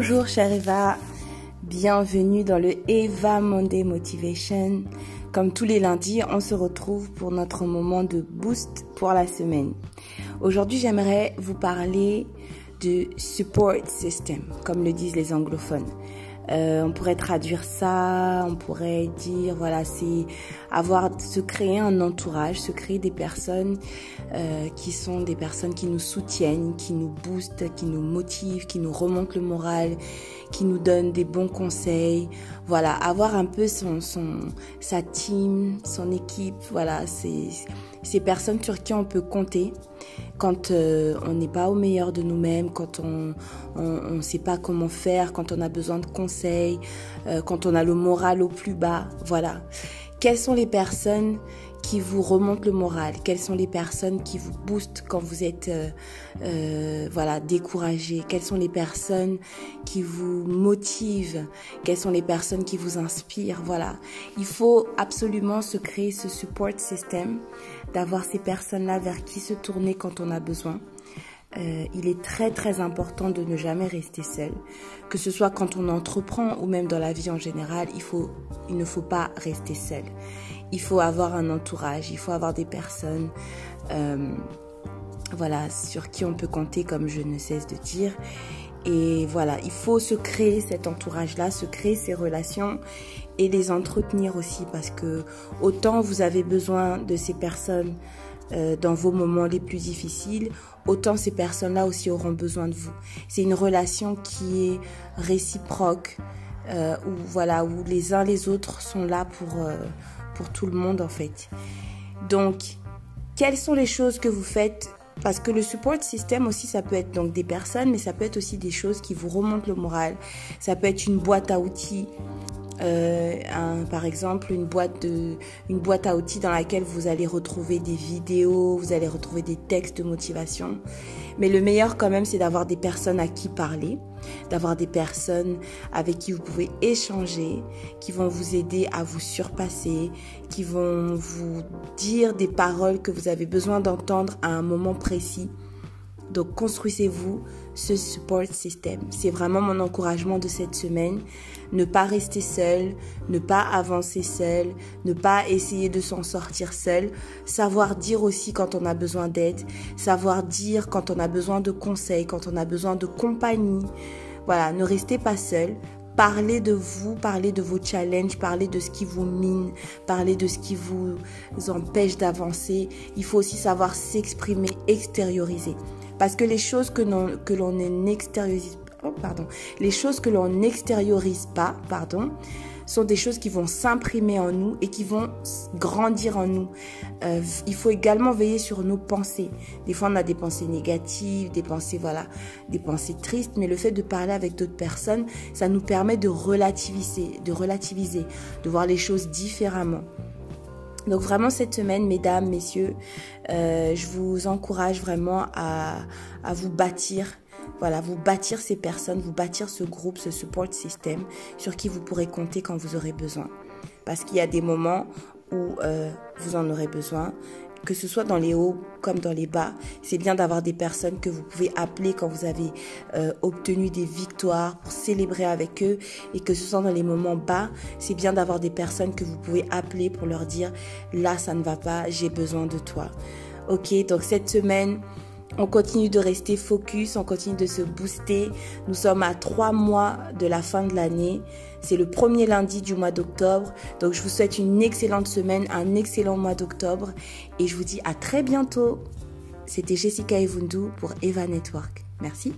Bonjour chère Eva, bienvenue dans le Eva Monday Motivation. Comme tous les lundis, on se retrouve pour notre moment de boost pour la semaine. Aujourd'hui, j'aimerais vous parler de support system, comme le disent les anglophones. Euh, on pourrait traduire ça, on pourrait dire, voilà, c'est avoir, se créer un entourage, se créer des personnes euh, qui sont des personnes qui nous soutiennent, qui nous boostent, qui nous motivent, qui nous remontent le moral, qui nous donnent des bons conseils. Voilà, avoir un peu son, son sa team, son équipe, voilà, c'est ces personnes sur qui on peut compter quand euh, on n'est pas au meilleur de nous-mêmes, quand on ne sait pas comment faire, quand on a besoin de conseils, euh, quand on a le moral au plus bas. Voilà. Quelles sont les personnes qui vous remontent le moral Quelles sont les personnes qui vous boostent quand vous êtes euh, euh, voilà découragé Quelles sont les personnes qui vous motivent Quelles sont les personnes qui vous inspirent Voilà, il faut absolument se créer ce support system, d'avoir ces personnes-là vers qui se tourner quand on a besoin. Euh, il est très très important de ne jamais rester seul, que ce soit quand on entreprend ou même dans la vie en général. Il faut, il ne faut pas rester seul il faut avoir un entourage, il faut avoir des personnes, euh, voilà, sur qui on peut compter, comme je ne cesse de dire. Et voilà, il faut se créer cet entourage-là, se créer ces relations et les entretenir aussi, parce que autant vous avez besoin de ces personnes euh, dans vos moments les plus difficiles, autant ces personnes-là aussi auront besoin de vous. C'est une relation qui est réciproque, euh, où voilà, où les uns les autres sont là pour pour tout le monde en fait. Donc, quelles sont les choses que vous faites? Parce que le support système aussi, ça peut être donc des personnes, mais ça peut être aussi des choses qui vous remontent le moral. Ça peut être une boîte à outils, euh, un, par exemple une boîte de une boîte à outils dans laquelle vous allez retrouver des vidéos, vous allez retrouver des textes de motivation. Mais le meilleur quand même, c'est d'avoir des personnes à qui parler, d'avoir des personnes avec qui vous pouvez échanger, qui vont vous aider à vous surpasser, qui vont vous dire des paroles que vous avez besoin d'entendre à un moment précis. Donc construisez-vous ce support system. C'est vraiment mon encouragement de cette semaine. Ne pas rester seul, ne pas avancer seul, ne pas essayer de s'en sortir seul. Savoir dire aussi quand on a besoin d'aide, savoir dire quand on a besoin de conseils, quand on a besoin de compagnie. Voilà, ne restez pas seul. Parlez de vous, parlez de vos challenges, parlez de ce qui vous mine, parlez de ce qui vous empêche d'avancer. Il faut aussi savoir s'exprimer, extérioriser. Parce que les choses que l'on n'extériorise oh, pardon, les choses que l'on n'extériorise pas, pardon, sont des choses qui vont s'imprimer en nous et qui vont grandir en nous. Euh, il faut également veiller sur nos pensées. Des fois, on a des pensées négatives, des pensées, voilà, des pensées tristes, mais le fait de parler avec d'autres personnes, ça nous permet de relativiser, de relativiser, de voir les choses différemment. Donc vraiment cette semaine, mesdames, messieurs, euh, je vous encourage vraiment à, à vous bâtir voilà, vous bâtir ces personnes, vous bâtir ce groupe, ce support system sur qui vous pourrez compter quand vous aurez besoin. Parce qu'il y a des moments où euh, vous en aurez besoin, que ce soit dans les hauts comme dans les bas. C'est bien d'avoir des personnes que vous pouvez appeler quand vous avez euh, obtenu des victoires pour célébrer avec eux et que ce soit dans les moments bas, c'est bien d'avoir des personnes que vous pouvez appeler pour leur dire là ça ne va pas, j'ai besoin de toi. Ok, donc cette semaine, on continue de rester focus, on continue de se booster. Nous sommes à trois mois de la fin de l'année. C'est le premier lundi du mois d'octobre. Donc je vous souhaite une excellente semaine, un excellent mois d'octobre. Et je vous dis à très bientôt. C'était Jessica Evundu pour Eva Network. Merci.